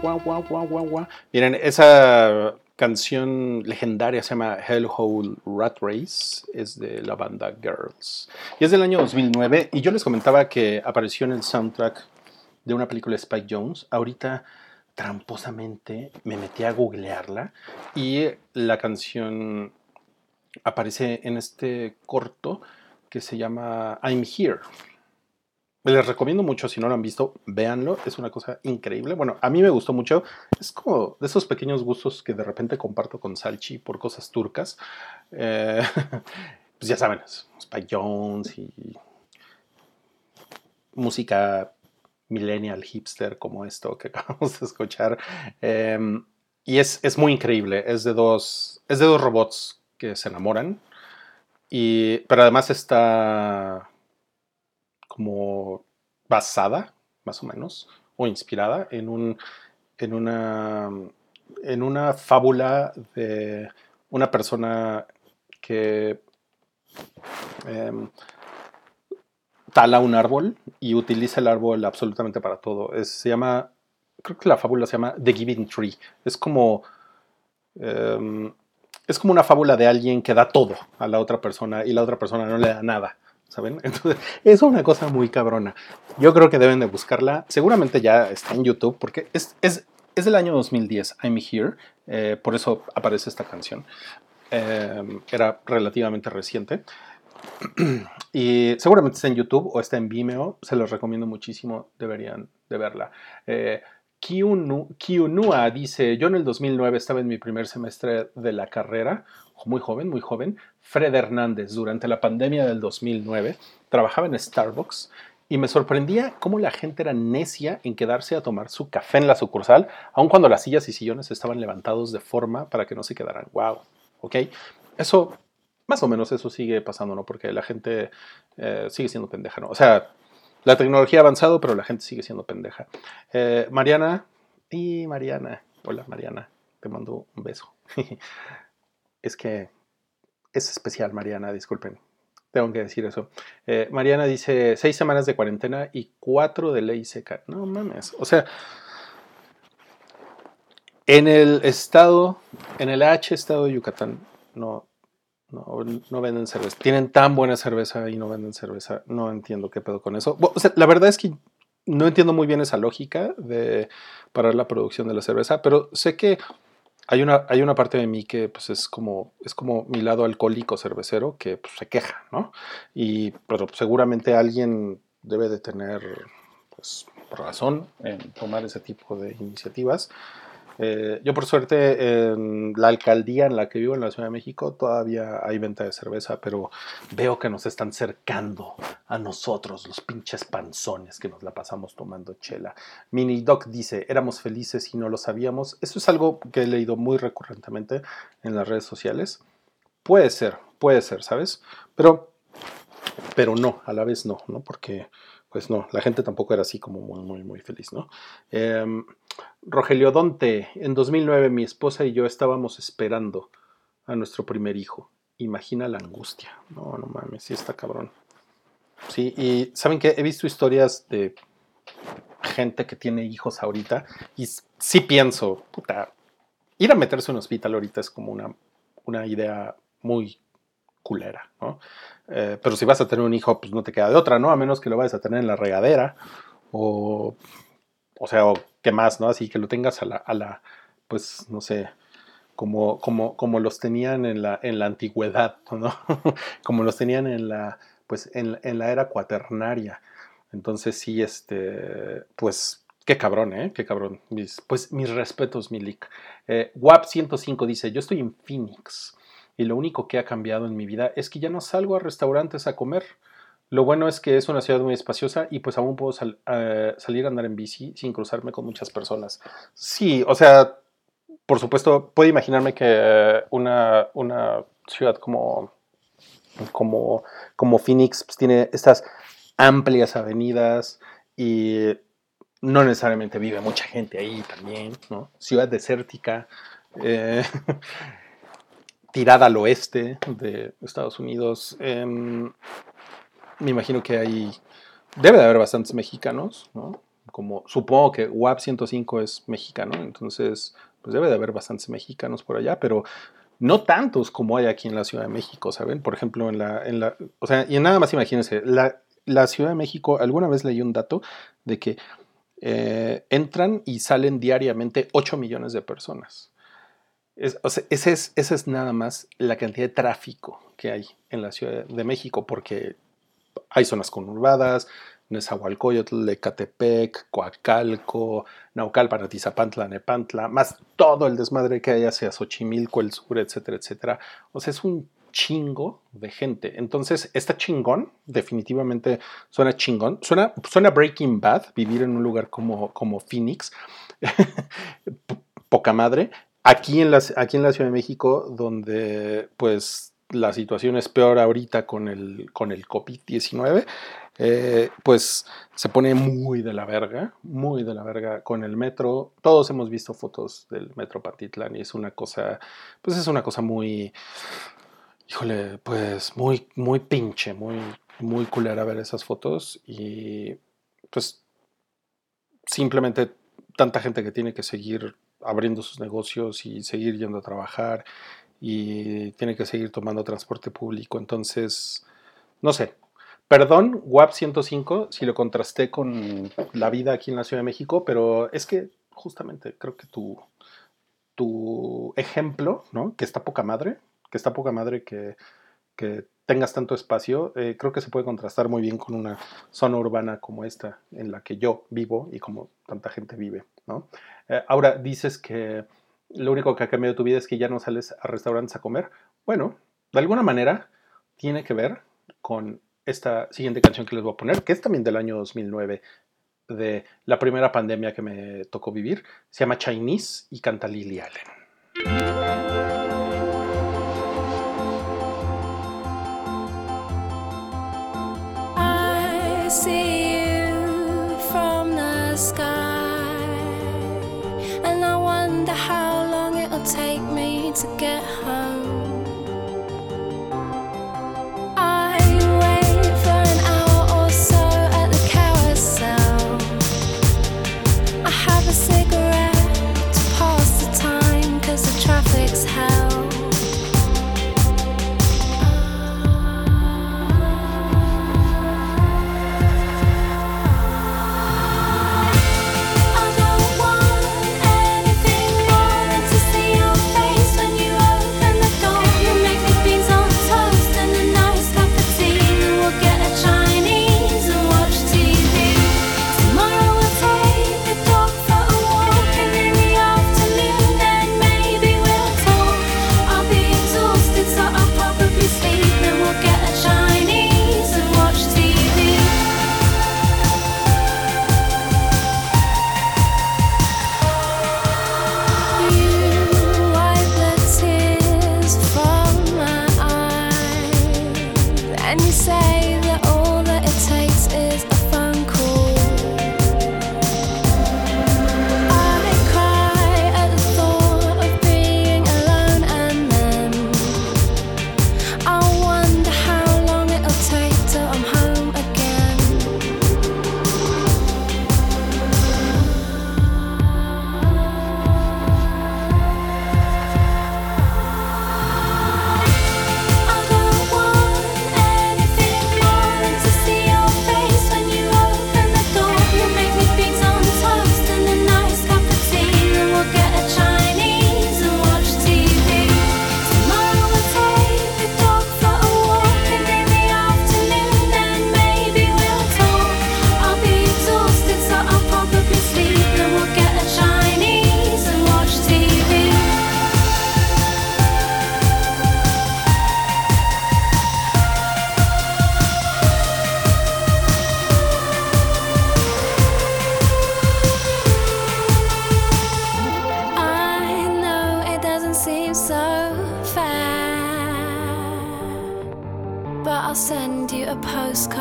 guau, guau, guau, guau, guau. Miren, esa canción legendaria se llama Hellhole Rat Race, es de la banda Girls. Y es del año 2009 y yo les comentaba que apareció en el soundtrack de una película de Spike Jones. Ahorita tramposamente me metí a googlearla y la canción aparece en este corto que se llama I'm Here. Les recomiendo mucho, si no lo han visto, véanlo, es una cosa increíble. Bueno, a mí me gustó mucho, es como de esos pequeños gustos que de repente comparto con Salchi por cosas turcas. Eh, pues ya saben, Spike Jones y música millennial hipster como esto que acabamos de escuchar. Em, y es, es, muy increíble, es de, dos, es de dos robots que se enamoran, y, pero además está como basada, más o menos, o inspirada en, un, en, una, en una fábula de una persona que em, tala un árbol y utiliza el árbol absolutamente para todo. Es, se llama, creo que la fábula se llama The Giving Tree. Es como... Em, es como una fábula de alguien que da todo a la otra persona y la otra persona no le da nada. ¿Saben? Entonces, es una cosa muy cabrona. Yo creo que deben de buscarla. Seguramente ya está en YouTube porque es, es, es del año 2010, I'm Here. eh, por eso aparece esta canción. Eh, era relativamente reciente. Y seguramente está en YouTube o está en Vimeo. Se los recomiendo muchísimo. Deberían de verla. Eh, Kiunu- Kiunua dice, yo en el 2009 estaba en mi primer semestre de la carrera, muy joven, muy joven. Fred Hernández, durante la pandemia del 2009, trabajaba en Starbucks y me sorprendía cómo la gente era necia en quedarse a tomar su café en la sucursal, aun cuando las sillas y sillones estaban levantados de forma para que no se quedaran. ¡Wow! ¿Ok? Eso, más o menos eso sigue pasando, ¿no? Porque la gente eh, sigue siendo pendeja, ¿no? O sea, la tecnología ha avanzado, pero la gente sigue siendo pendeja. Eh, Mariana, y Mariana, hola Mariana, te mando un beso. es que es especial, Mariana, disculpen. Tengo que decir eso. Eh, Mariana dice seis semanas de cuarentena y cuatro de ley seca. No mames. O sea, en el estado, en el H estado de Yucatán, no, no, no venden cerveza. Tienen tan buena cerveza y no venden cerveza. No entiendo qué pedo con eso. O sea, la verdad es que no entiendo muy bien esa lógica de parar la producción de la cerveza, pero sé que hay una, hay una parte de mí que pues, es, como, es como mi lado alcohólico cervecero que pues, se queja, ¿no? Y pero seguramente alguien debe de tener pues, razón en tomar ese tipo de iniciativas. Eh, yo por suerte en la alcaldía en la que vivo en la Ciudad de México todavía hay venta de cerveza, pero veo que nos están cercando a nosotros, los pinches panzones que nos la pasamos tomando chela. Mini Doc dice, éramos felices y no lo sabíamos. Eso es algo que he leído muy recurrentemente en las redes sociales. Puede ser, puede ser, ¿sabes? Pero, pero no, a la vez no, ¿no? Porque, pues no, la gente tampoco era así como muy, muy, muy feliz, ¿no? Em, Rogelio Donte, en 2009 mi esposa y yo estábamos esperando a nuestro primer hijo. Imagina la angustia. No, no mames, sí está cabrón. Sí, y ¿saben qué? He visto historias de gente que tiene hijos ahorita y sí pienso, puta, ir a meterse en un hospital ahorita es como una, una idea muy culera, ¿no? Eh, pero si vas a tener un hijo, pues no te queda de otra, ¿no? A menos que lo vayas a tener en la regadera o, o sea, o qué más, ¿no? Así que lo tengas a la, a la pues, no sé, como, como, como los tenían en la, en la antigüedad, ¿no? como los tenían en la, pues, en, en la era cuaternaria. Entonces sí, este, pues, qué cabrón, ¿eh? Qué cabrón. Mis, pues mis respetos, Milik. Eh, WAP105 dice, yo estoy en Phoenix y lo único que ha cambiado en mi vida es que ya no salgo a restaurantes a comer. Lo bueno es que es una ciudad muy espaciosa y pues aún puedo eh, salir a andar en bici sin cruzarme con muchas personas. Sí, o sea, por supuesto, puedo imaginarme que una, una ciudad como, como, como Phoenix pues, tiene estas amplias avenidas y no necesariamente vive mucha gente ahí también, ¿no? Ciudad desértica, eh, tirada al oeste de Estados Unidos. em, me imagino que hay, debe de haber bastantes mexicanos, ¿no? Como supongo que WAP 105 es mexicano, entonces pues debe de haber bastantes mexicanos por allá, pero no tantos como hay aquí en la Ciudad de México, ¿saben? Por ejemplo, en la, o sea, y nada más imagínense, la, la Ciudad de México, alguna vez leí un dato de que eh, entran y salen diariamente 8 millones de personas. O sea, esa es nada más la cantidad de tráfico que hay en la Ciudad de México, porque hay zonas conurbadas, Nezahualcóyotl, Ecatepec, Coacalco, Naucalpan, Atizapantla, Nepantla, más todo el desmadre que hay hacia Xochimilco, el sur, etcétera, etcétera. O sea, es un chingo de gente. Entonces, está chingón, definitivamente suena chingón. Suena, suena Breaking Bad, vivir en un lugar como, como Phoenix. Poca madre. Aquí en, aquí en la Ciudad de México, donde pues la situación es peor ahorita con el, con el COVID-19, eh, pues se pone muy de la verga, muy de la verga con el metro. Todos hemos visto fotos del metro Patitlán y es una cosa, pues es una cosa muy Híjole, pues muy, muy pinche, muy, muy culera ver esas fotos y pues simplemente tanta gente que tiene que seguir abriendo sus negocios y seguir yendo a trabajar y tiene que seguir tomando transporte público. Entonces, no sé. Perdón, WAP 105, si lo contrasté con la vida aquí en la Ciudad de México, pero es que justamente creo que tu, tu ejemplo, ¿no? Que está poca madre, que está poca madre que, que tengas tanto espacio, eh, creo que se puede contrastar muy bien con una zona urbana como esta, en la que yo vivo y como tanta gente vive, ¿no? Eh, ahora dices que lo único que ha cambiado tu vida es que ya no sales a restaurantes a comer. Bueno, de alguna manera tiene que ver con esta siguiente canción que les voy a poner, que es también del año 2009, de la primera pandemia que me tocó vivir. Se llama Chinese y canta Lily Allen. To get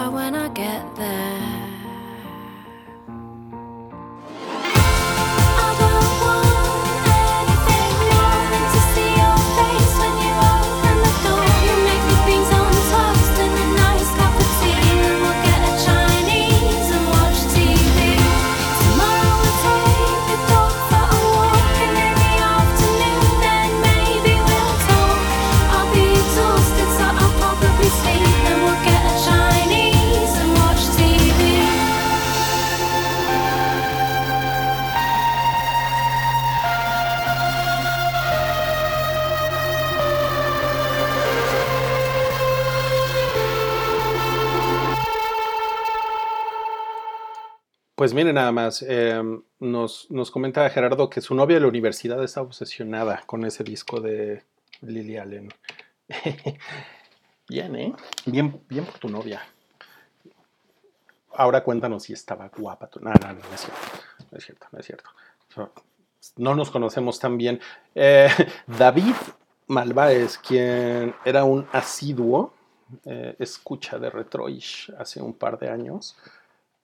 when I get there. Pues miren nada más, eh, nos, nos comenta Gerardo que su novia de la universidad está obsesionada con ese disco de Lily Allen. bien, ¿eh? Bien, bien por tu novia. Ahora cuéntanos si estaba guapa. Tu... No, no, no, no es cierto. No es cierto, no es cierto. No nos conocemos tan bien. Eh, David Malváez, quien era un asiduo eh, escucha de Retroish hace un par de años.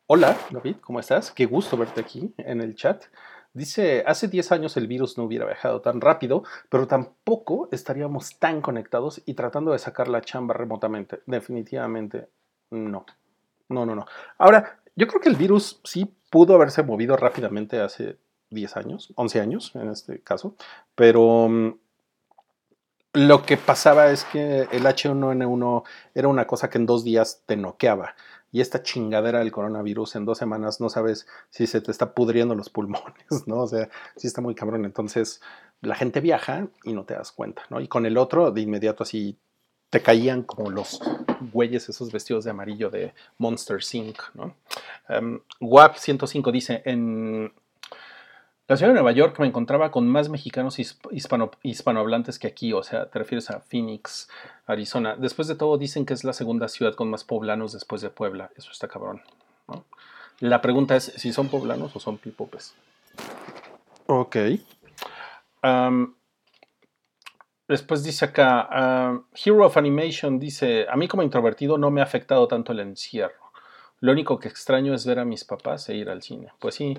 Hola, David, ¿cómo estás? Qué gusto verte aquí en el chat. Dice, hace 10 años el virus no hubiera viajado tan rápido, pero tampoco estaríamos tan conectados y tratando de sacar la chamba remotamente. Definitivamente no. No, no, no. Ahora, yo creo que el virus sí pudo haberse movido rápidamente hace 10 años, 11 años en este caso, pero mm, lo que pasaba es que el H1N1 era una cosa que en dos días te noqueaba. Y esta chingadera del coronavirus en dos semanas no sabes si se te está pudriendo los pulmones, ¿no? O sea, sí está muy cabrón. Entonces, la gente viaja y no te das cuenta, ¿no? Y con el otro, de inmediato así te caían como los güeyes, esos vestidos de amarillo de Monster Inc., ¿no? WAP 105 dice, en la ciudad de Nueva York me encontraba con más mexicanos hisp- hispano, hispanohablantes que aquí, o sea, te refieres a Phoenix, Arizona. Después de todo, dicen que es la segunda ciudad con más poblanos después de Puebla. Eso está cabrón. ¿no? La pregunta es si son poblanos o son pipopes. Ok. Después dice acá, Hero of Animation dice, a mí como introvertido no me ha afectado tanto el encierro. Lo único que extraño es ver a mis papás e ir al cine. Pues sí,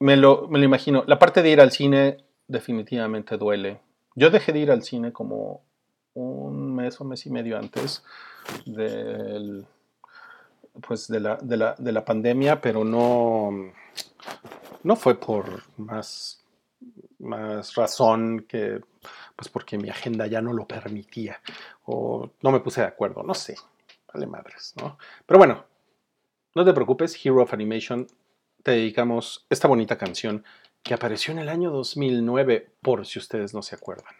me lo, me lo imagino. La parte de ir al cine definitivamente duele. Yo dejé de ir al cine como un mes o mes y medio antes del, pues de, la, de, la, de la pandemia, pero no, no fue por más, más razón que pues porque mi agenda ya no lo permitía o no me puse de acuerdo, no sé, vale madres, ¿no? Pero bueno, no te preocupes, Hero of Animation te dedicamos esta bonita canción que apareció en el año 2009, por si ustedes no se acuerdan.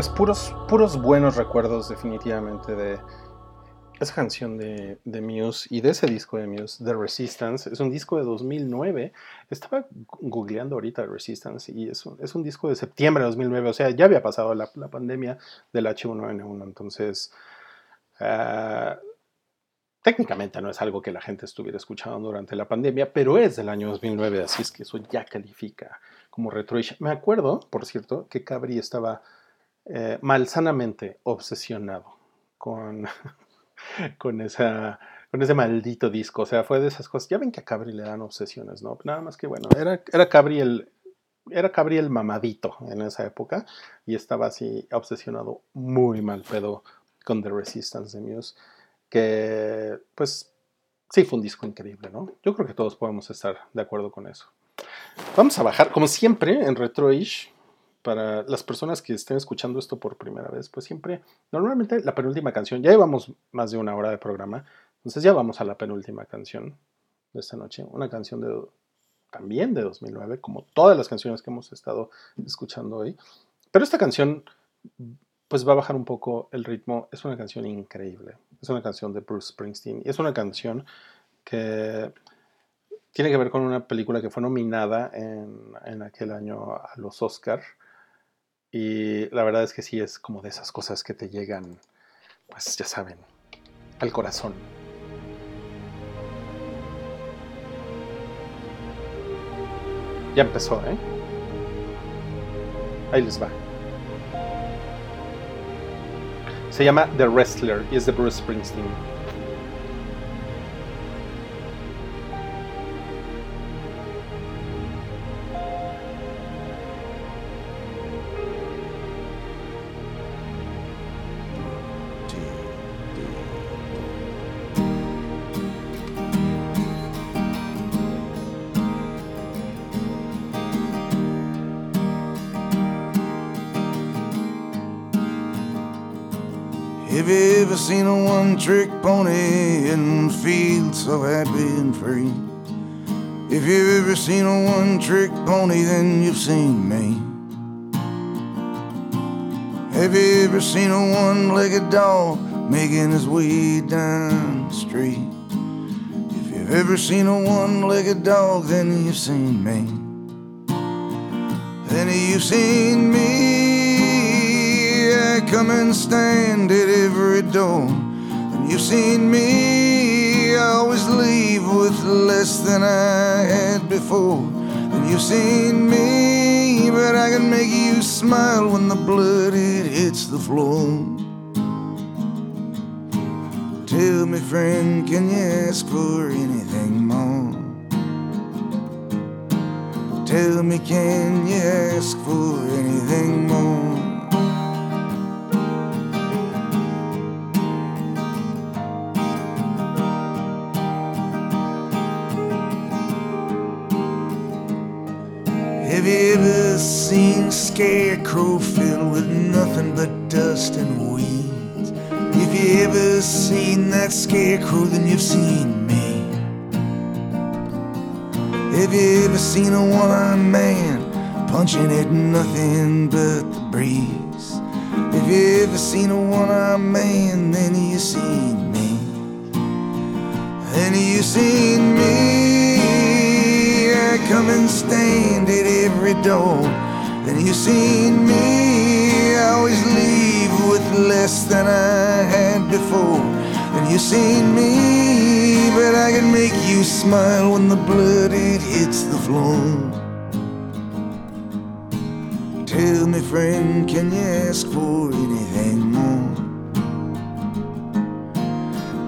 Pues puros, puros buenos recuerdos definitivamente de esa canción de, Muse y de ese disco de Muse, The Resistance. Es un disco de 2009. Estaba googleando ahorita Resistance y es un, es un disco de septiembre de 2009. O sea, ya había pasado la, la pandemia del H1N1. Entonces, ah, técnicamente no es algo que la gente estuviera escuchando durante la pandemia, pero es del año 2009, así es que eso ya califica como retroish. Me acuerdo, por cierto, que Cabri estaba eh, malsanamente obsesionado con, con, esa, con ese maldito disco. O sea, fue de esas cosas. Ya ven que a Cabri le dan obsesiones, ¿no? Nada más que bueno, era, era Cabri el. Era Cabri el mamadito en esa época y estaba así obsesionado muy mal pedo con The Resistance de Muse, que pues sí fue un disco increíble, ¿no? Yo creo que todos podemos estar de acuerdo con eso. Vamos a bajar, como siempre, en Retroish, para las personas que estén escuchando esto por primera vez, pues siempre, normalmente la penúltima canción, ya llevamos más de una hora de programa, entonces ya vamos a la penúltima canción de esta noche, una canción de también de 2009, como todas las canciones que hemos estado escuchando hoy, pero esta canción pues va a bajar un poco el ritmo, es una canción increíble, es una canción de Bruce Springsteen, y es una canción que tiene que ver con una película que fue nominada en, en aquel año a los Oscar. Y la verdad es que sí es como de esas cosas que te llegan, pues ya saben, al corazón. Ya empezó, ¿eh? Ahí les va. Se llama The Wrestler y es de Bruce Springsteen. So happy and free? If you've ever seen a one trick pony, then you've seen me. Have you ever seen a one legged dog making his way down the street? If you've ever seen a one legged dog, then you've seen me. Then you've seen me. I come and stand at every door. Then you've seen me. Always leave with less than I had before. Then you've seen me, but I can make you smile when the blood it hits the floor. Tell me, friend, can you ask for anything more? Tell me, can you ask for anything more? A scarecrow filled with nothing but dust and weeds? If you ever seen that scarecrow, then you've seen me. Have you ever seen a one-armed man punching at nothing but the breeze? If you ever seen a one-armed man, then you seen me. Then you seen me. I come and stand at every door. Then you seen me. I always leave with less than I had before. Then you seen me, but I can make you smile when the blood it hits the floor. Tell me, friend, can you ask for anything more?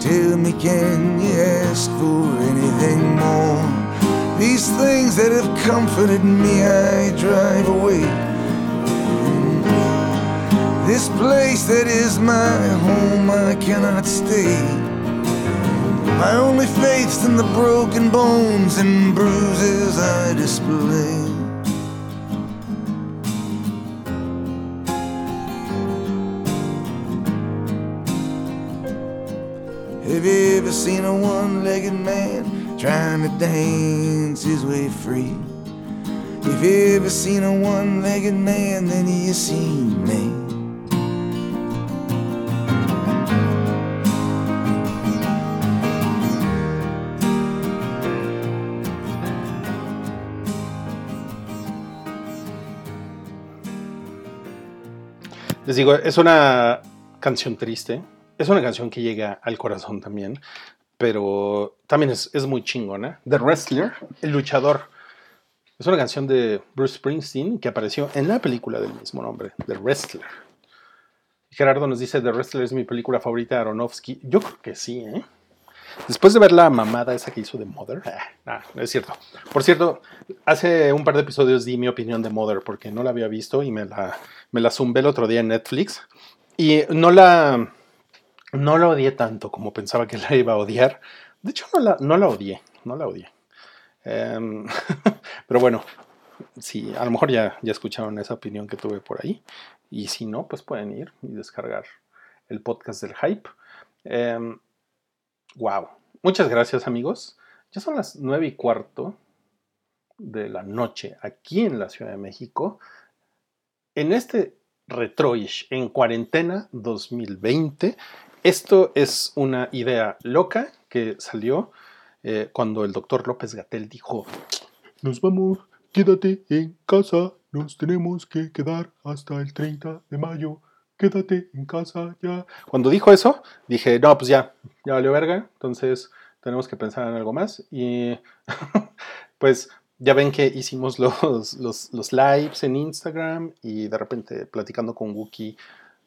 Tell me, can you ask for anything more? These things that have comforted me, I drive away. This place that is my home, I cannot stay. My only faith's in the broken bones and bruises I display. Have you ever seen a one legged man trying to dance his way free. If you ever seen a one-legged man, then you seen me. Les digo, es una canción triste, es una canción que llega al corazón también, pero también es, es muy chingona. The Wrestler, el luchador. Es una canción de Bruce Springsteen que apareció en la película del mismo nombre, The Wrestler. Gerardo nos dice, The Wrestler es mi película favorita de Aronofsky. Yo creo que sí, ¿eh? Después de ver la mamada esa que hizo de Mother, ah, no es cierto. Por cierto, hace un par de episodios di mi opinión de Mother porque no la había visto y me la, me la zumbé el otro día en Netflix. Y no la, no la odié tanto como pensaba que la iba a odiar. De hecho, no la, no la odié, no la odié. Em, pero bueno, sí, a lo mejor ya, ya escucharon esa opinión que tuve por ahí. Y si no, pues pueden ir y descargar el podcast del hype. Em, wow. Muchas gracias, amigos. Ya son las nueve y cuarto de la noche aquí en la Ciudad de México. En este Retroish en cuarentena 2020. Esto es una idea loca que salió eh, cuando el doctor López Gatel dijo: Nos vamos, quédate en casa, nos tenemos que quedar hasta el 30 de mayo. Quédate en casa ya. Cuando dijo eso, dije: No, pues ya, ya valió verga. Entonces tenemos que pensar en algo más. Y pues ya ven que hicimos los, los, los lives en Instagram y de repente platicando con Wookie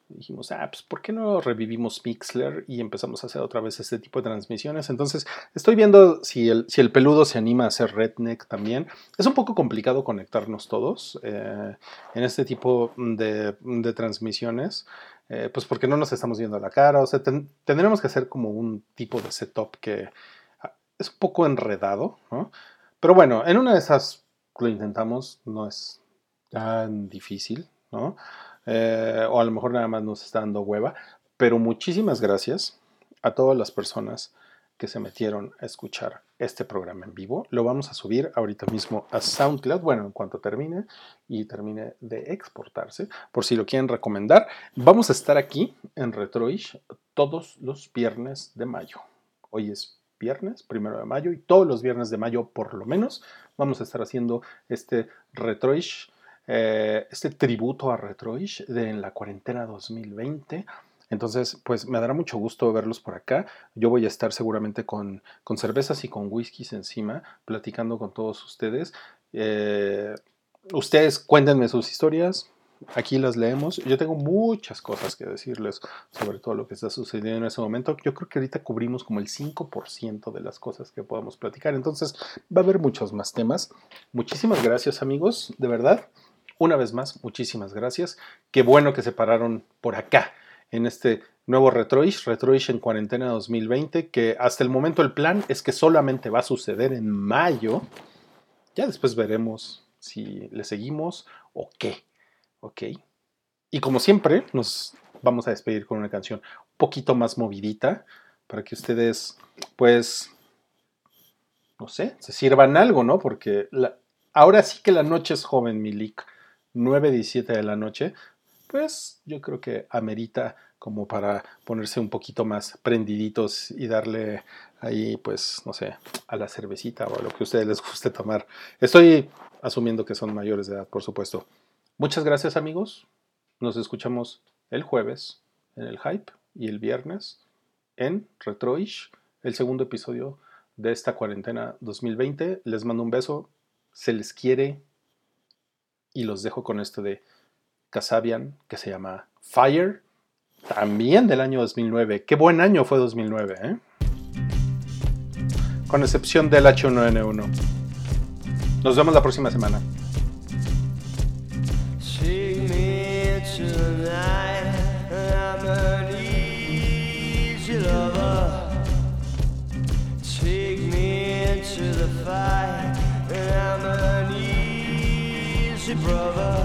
dijimos, ah, pues ¿por qué no revivimos Mixler y empezamos a hacer otra vez este tipo de transmisiones? Entonces estoy viendo si el, si el peludo se anima a hacer Redneck también. Es un poco complicado conectarnos todos eh, en este tipo de, de transmisiones. eh, pues porque no nos estamos viendo la cara, o sea, ten- tendremos que hacer como un tipo de setup que ah, es un poco enredado, ¿no? Pero bueno, en una de esas lo intentamos, no es tan difícil, ¿no? Eh, o a lo mejor nada más nos está dando hueva, pero muchísimas gracias a todas las personas que se metieron a escuchar este programa en vivo. Lo vamos a subir ahorita mismo a SoundCloud, bueno, en cuanto termine y termine de exportarse, por si lo quieren recomendar. Vamos a estar aquí en Retroish todos los viernes de mayo. Hoy es viernes, primero de mayo, y todos los viernes de mayo, por lo menos, vamos a estar haciendo este Retroish, eh, este tributo a Retroish de en la cuarentena 2020. Entonces, pues me dará mucho gusto verlos por acá. Yo voy a estar seguramente con, con cervezas y con whiskies encima, platicando con todos ustedes. Eh, ustedes cuéntenme sus historias, aquí las leemos. Yo tengo muchas cosas que decirles sobre todo lo que está sucediendo en ese momento. Yo creo que ahorita cubrimos como el 5% de las cosas que podemos platicar. Entonces va a haber muchos más temas. Muchísimas gracias amigos, de verdad. Una vez más, muchísimas gracias. Qué bueno que se pararon por acá en este nuevo Retroish, Retroish en cuarentena 2020, que hasta el momento el plan es que solamente va a suceder en mayo. Ya después veremos si le seguimos o qué. ¿ok? Y como siempre, nos vamos a despedir con una canción un poquito más movidita para que ustedes, pues, no sé, se sirvan algo, ¿no? Porque ahora sí que la noche es joven, Milik. 9.17 de la noche, pues yo creo que amerita como para ponerse un poquito más prendiditos y darle ahí, pues, no sé, a la cervecita o a lo que a ustedes les guste tomar. Estoy asumiendo que son mayores de edad, por supuesto. Muchas gracias amigos. Nos escuchamos el jueves en el Hype y el viernes en Retroish, el segundo episodio de esta cuarentena 2020. Les mando un beso, se les quiere y los dejo con esto de Kasabian que se llama Fire, también del año 2009. Qué buen año fue 2009, ¿eh? Con excepción del H1N1. Nos vemos la próxima semana. Brother.